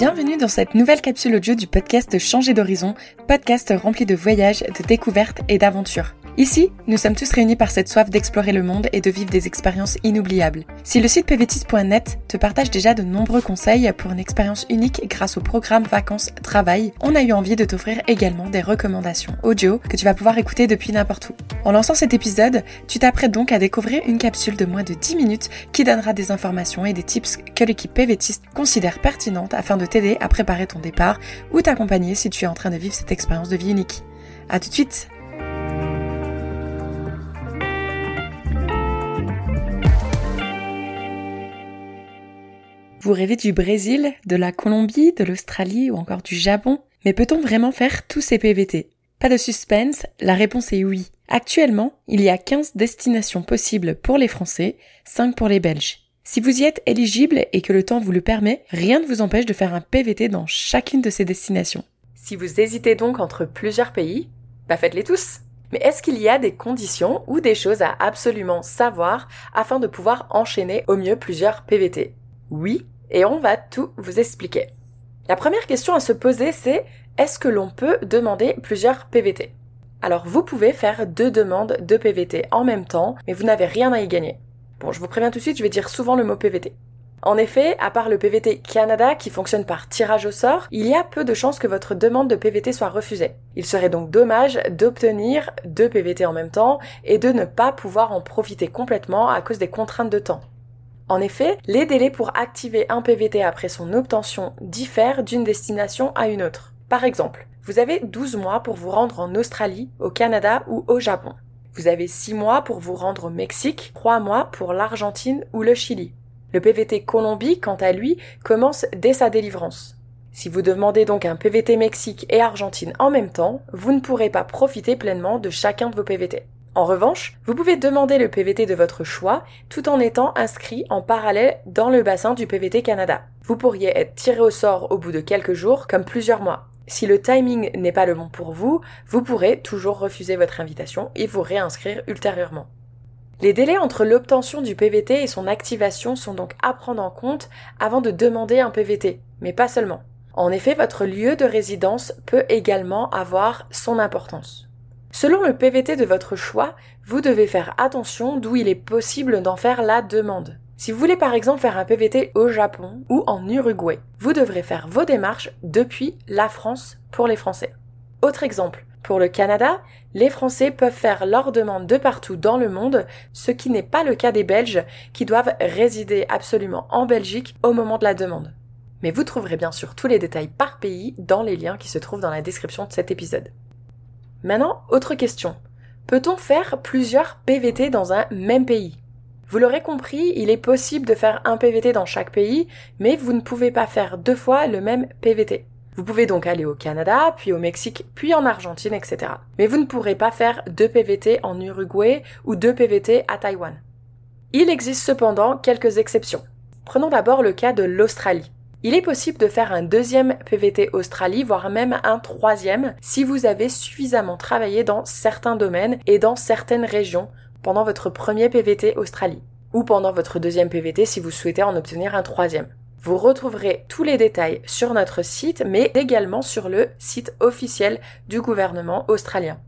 Bienvenue dans cette nouvelle capsule audio du podcast Changer d'horizon, podcast rempli de voyages, de découvertes et d'aventures. Ici, nous sommes tous réunis par cette soif d'explorer le monde et de vivre des expériences inoubliables. Si le site pvtis.net te partage déjà de nombreux conseils pour une expérience unique grâce au programme Vacances-Travail, on a eu envie de t'offrir également des recommandations audio que tu vas pouvoir écouter depuis n'importe où. En lançant cet épisode, tu t'apprêtes donc à découvrir une capsule de moins de 10 minutes qui donnera des informations et des tips que l'équipe PVTiste considère pertinentes afin de t'aider à préparer ton départ ou t'accompagner si tu es en train de vivre cette expérience de vie unique. A tout de suite Vous rêvez du Brésil, de la Colombie, de l'Australie ou encore du Japon Mais peut-on vraiment faire tous ces PVT Pas de suspense, la réponse est oui. Actuellement, il y a 15 destinations possibles pour les Français, 5 pour les Belges. Si vous y êtes éligible et que le temps vous le permet, rien ne vous empêche de faire un PVT dans chacune de ces destinations. Si vous hésitez donc entre plusieurs pays, bah faites-les tous. Mais est-ce qu'il y a des conditions ou des choses à absolument savoir afin de pouvoir enchaîner au mieux plusieurs PVT oui, et on va tout vous expliquer. La première question à se poser, c'est est-ce que l'on peut demander plusieurs PVT Alors vous pouvez faire deux demandes de PVT en même temps, mais vous n'avez rien à y gagner. Bon, je vous préviens tout de suite, je vais dire souvent le mot PVT. En effet, à part le PVT Canada qui fonctionne par tirage au sort, il y a peu de chances que votre demande de PVT soit refusée. Il serait donc dommage d'obtenir deux PVT en même temps et de ne pas pouvoir en profiter complètement à cause des contraintes de temps. En effet, les délais pour activer un PVT après son obtention diffèrent d'une destination à une autre. Par exemple, vous avez 12 mois pour vous rendre en Australie, au Canada ou au Japon. Vous avez 6 mois pour vous rendre au Mexique, 3 mois pour l'Argentine ou le Chili. Le PVT Colombie, quant à lui, commence dès sa délivrance. Si vous demandez donc un PVT Mexique et Argentine en même temps, vous ne pourrez pas profiter pleinement de chacun de vos PVT. En revanche, vous pouvez demander le PVT de votre choix tout en étant inscrit en parallèle dans le bassin du PVT Canada. Vous pourriez être tiré au sort au bout de quelques jours comme plusieurs mois. Si le timing n'est pas le bon pour vous, vous pourrez toujours refuser votre invitation et vous réinscrire ultérieurement. Les délais entre l'obtention du PVT et son activation sont donc à prendre en compte avant de demander un PVT, mais pas seulement. En effet, votre lieu de résidence peut également avoir son importance. Selon le PVT de votre choix, vous devez faire attention d'où il est possible d'en faire la demande. Si vous voulez par exemple faire un PVT au Japon ou en Uruguay, vous devrez faire vos démarches depuis la France pour les Français. Autre exemple, pour le Canada, les Français peuvent faire leur demande de partout dans le monde, ce qui n'est pas le cas des Belges qui doivent résider absolument en Belgique au moment de la demande. Mais vous trouverez bien sûr tous les détails par pays dans les liens qui se trouvent dans la description de cet épisode. Maintenant, autre question. Peut-on faire plusieurs PVT dans un même pays? Vous l'aurez compris, il est possible de faire un PVT dans chaque pays, mais vous ne pouvez pas faire deux fois le même PVT. Vous pouvez donc aller au Canada, puis au Mexique, puis en Argentine, etc. Mais vous ne pourrez pas faire deux PVT en Uruguay ou deux PVT à Taïwan. Il existe cependant quelques exceptions. Prenons d'abord le cas de l'Australie. Il est possible de faire un deuxième PVT Australie, voire même un troisième, si vous avez suffisamment travaillé dans certains domaines et dans certaines régions pendant votre premier PVT Australie, ou pendant votre deuxième PVT si vous souhaitez en obtenir un troisième. Vous retrouverez tous les détails sur notre site, mais également sur le site officiel du gouvernement australien.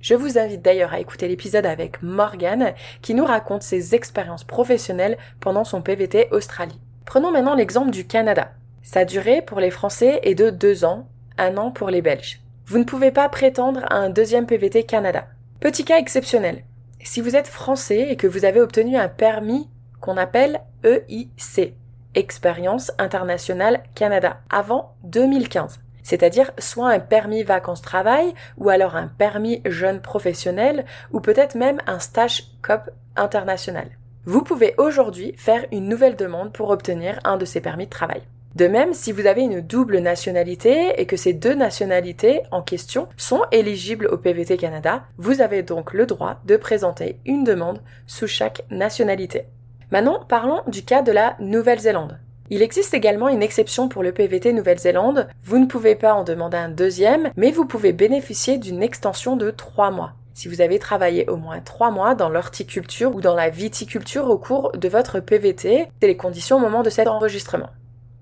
Je vous invite d'ailleurs à écouter l'épisode avec Morgan qui nous raconte ses expériences professionnelles pendant son PVT Australie. Prenons maintenant l'exemple du Canada. Sa durée pour les Français est de deux ans, un an pour les Belges. Vous ne pouvez pas prétendre à un deuxième PVT Canada. Petit cas exceptionnel. Si vous êtes français et que vous avez obtenu un permis qu'on appelle EIC, Expérience internationale Canada, avant 2015, c'est-à-dire soit un permis vacances-travail ou alors un permis jeune professionnel ou peut-être même un stage COP international. Vous pouvez aujourd'hui faire une nouvelle demande pour obtenir un de ces permis de travail. De même, si vous avez une double nationalité et que ces deux nationalités en question sont éligibles au PVT Canada, vous avez donc le droit de présenter une demande sous chaque nationalité. Maintenant, parlons du cas de la Nouvelle-Zélande. Il existe également une exception pour le PVT Nouvelle-Zélande. Vous ne pouvez pas en demander un deuxième, mais vous pouvez bénéficier d'une extension de trois mois si vous avez travaillé au moins trois mois dans l'horticulture ou dans la viticulture au cours de votre PVT, c'est les conditions au moment de cet enregistrement.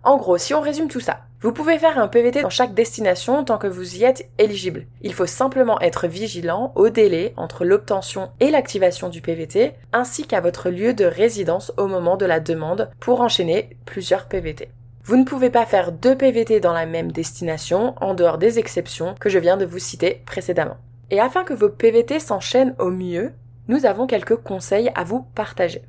En gros, si on résume tout ça, Vous pouvez faire un PVT dans chaque destination tant que vous y êtes éligible. Il faut simplement être vigilant au délai entre l'obtention et l'activation du PVT, ainsi qu'à votre lieu de résidence au moment de la demande pour enchaîner plusieurs PVT. Vous ne pouvez pas faire deux PVT dans la même destination en dehors des exceptions que je viens de vous citer précédemment. Et afin que vos PVT s'enchaînent au mieux, nous avons quelques conseils à vous partager.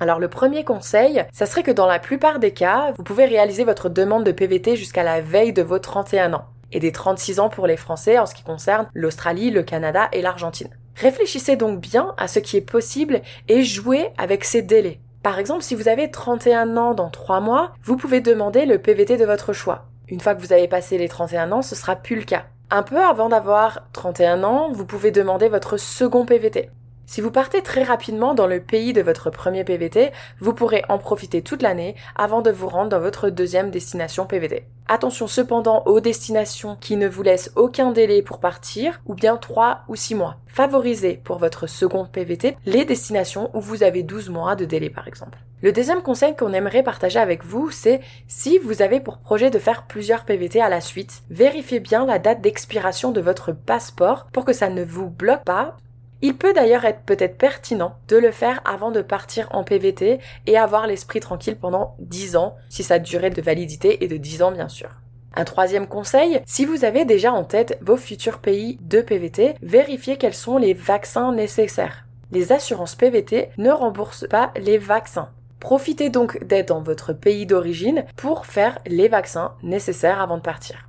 Alors le premier conseil, ça serait que dans la plupart des cas, vous pouvez réaliser votre demande de PVT jusqu'à la veille de vos 31 ans et des 36 ans pour les Français en ce qui concerne l'Australie, le Canada et l'Argentine. Réfléchissez donc bien à ce qui est possible et jouez avec ces délais. Par exemple, si vous avez 31 ans dans 3 mois, vous pouvez demander le PVT de votre choix. Une fois que vous avez passé les 31 ans, ce sera plus le cas. Un peu avant d'avoir 31 ans, vous pouvez demander votre second PVT. Si vous partez très rapidement dans le pays de votre premier PVT, vous pourrez en profiter toute l'année avant de vous rendre dans votre deuxième destination PVT. Attention cependant aux destinations qui ne vous laissent aucun délai pour partir, ou bien 3 ou 6 mois. Favorisez pour votre second PVT les destinations où vous avez 12 mois de délai par exemple. Le deuxième conseil qu'on aimerait partager avec vous, c'est si vous avez pour projet de faire plusieurs PVT à la suite, vérifiez bien la date d'expiration de votre passeport pour que ça ne vous bloque pas il peut d'ailleurs être peut-être pertinent de le faire avant de partir en PVT et avoir l'esprit tranquille pendant 10 ans, si sa durée de validité est de 10 ans bien sûr. Un troisième conseil, si vous avez déjà en tête vos futurs pays de PVT, vérifiez quels sont les vaccins nécessaires. Les assurances PVT ne remboursent pas les vaccins. Profitez donc d'être dans votre pays d'origine pour faire les vaccins nécessaires avant de partir.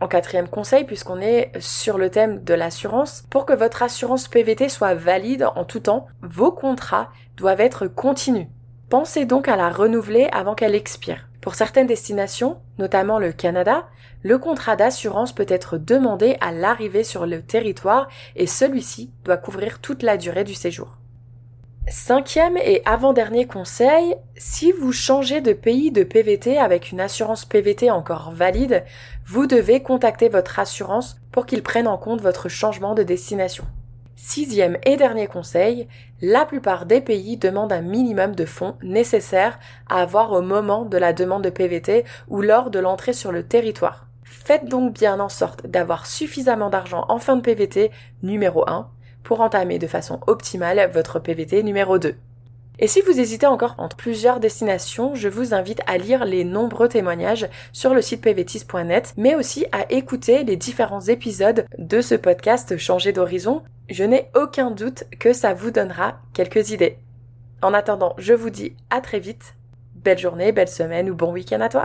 En quatrième conseil, puisqu'on est sur le thème de l'assurance, pour que votre assurance PVT soit valide en tout temps, vos contrats doivent être continus. Pensez donc à la renouveler avant qu'elle expire. Pour certaines destinations, notamment le Canada, le contrat d'assurance peut être demandé à l'arrivée sur le territoire et celui-ci doit couvrir toute la durée du séjour. Cinquième et avant-dernier conseil, si vous changez de pays de PVT avec une assurance PVT encore valide, vous devez contacter votre assurance pour qu'ils prennent en compte votre changement de destination. Sixième et dernier conseil, la plupart des pays demandent un minimum de fonds nécessaires à avoir au moment de la demande de PVT ou lors de l'entrée sur le territoire. Faites donc bien en sorte d'avoir suffisamment d'argent en fin de PVT numéro 1 pour entamer de façon optimale votre PVT numéro 2. Et si vous hésitez encore entre plusieurs destinations, je vous invite à lire les nombreux témoignages sur le site pvtis.net, mais aussi à écouter les différents épisodes de ce podcast Changer d'horizon. Je n'ai aucun doute que ça vous donnera quelques idées. En attendant, je vous dis à très vite. Belle journée, belle semaine ou bon week-end à toi.